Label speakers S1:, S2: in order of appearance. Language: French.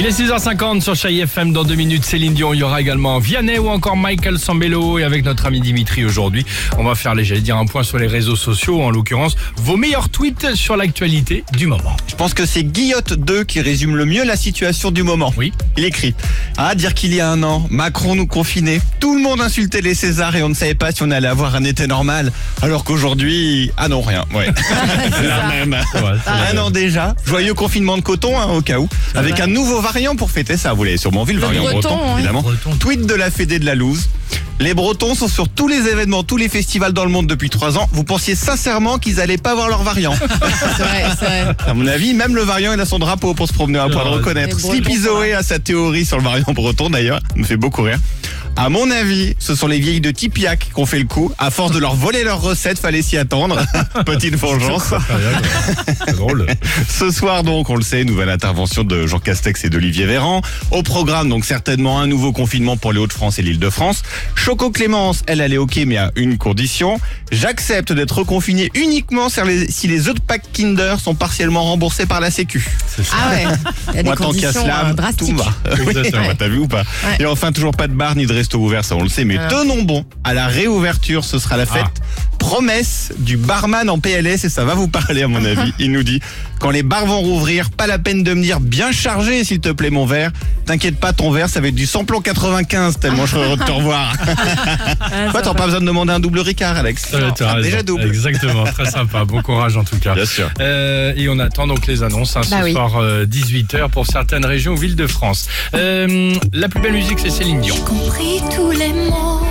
S1: Il est 6h50 sur Chai FM. Dans deux minutes, Céline Dion. Il y aura également Vianney ou encore Michael Sambello. Et avec notre ami Dimitri aujourd'hui, on va faire, j'allais dire, un point sur les réseaux sociaux. En l'occurrence, vos meilleurs tweets sur l'actualité du moment.
S2: Je pense que c'est Guillotte 2 qui résume le mieux la situation du moment.
S1: Oui.
S2: Il écrit À dire qu'il y a un an, Macron nous confinait. Tout le monde insultait les Césars et on ne savait pas si on allait avoir un été normal. Alors qu'aujourd'hui, ah non, rien. Ouais. C'est la même.
S1: Ouais, c'est
S2: Un an déjà. Joyeux confinement de coton, hein, au cas où. Avec un nouveau variant pour fêter ça. Vous l'avez sûrement vu, le, variant
S3: breton,
S2: breton,
S3: oui.
S2: évidemment.
S1: Breton.
S2: Tweet de la Fédé de la Louse. Les Bretons sont sur tous les événements, tous les festivals dans le monde depuis trois ans. Vous pensiez sincèrement qu'ils allaient pas voir leur variant
S3: C'est vrai, c'est vrai.
S2: À mon avis, même le variant, il a son drapeau pour se promener, à point de
S1: Ouais,
S2: reconnaître. Sleepy Zoé a sa théorie sur le variant breton d'ailleurs, ça me fait beaucoup rire. À mon avis, ce sont les vieilles de Tipiac qui ont fait le coup. À force de leur voler leurs recettes, fallait s'y attendre. Petite vengeance.
S1: C'est drôle.
S2: Ce soir donc, on le sait, nouvelle intervention de Jean Castex et d'Olivier Véran. Au programme donc certainement un nouveau confinement pour les Hauts-de-France et l'Île-de-France. Choco Clémence, elle, elle est ok mais à une condition. J'accepte d'être reconfiné uniquement si les, si les œufs de Pâques Kinder sont partiellement remboursés par la Sécu.
S1: C'est ça.
S3: Ah ouais. Il y a des
S2: Moi, tant qu'il y a
S3: conditions
S2: slam,
S3: euh,
S2: tout va. Oui,
S1: Exactement.
S2: T'as vu ou pas
S3: Ouais.
S2: Et enfin, toujours pas de bar ni de resto ouvert, ça on le sait, mais
S3: Ah.
S2: tenons bon. À la réouverture, ce sera la fête. Promesse du barman en PLS et ça va vous parler à mon avis. Il nous dit quand les bars vont rouvrir, pas la peine de me dire bien chargé s'il te plaît mon verre. T'inquiète pas, ton verre ça va être du samplon 95 tellement je serais heureux de te revoir. Quoi, t'as pas besoin de demander un double Ricard, Alex
S1: Euh, tu as
S2: Ah,
S1: raison.
S2: Déjà double.
S1: Exactement, très sympa. Bon courage en tout cas.
S2: Bien sûr.
S1: Euh, et on attend donc les annonces hein, ce
S3: Bah oui.
S1: soir 18h pour certaines régions ou villes de France. Euh, la plus belle musique c'est Céline Dion.
S4: compris tous les mots.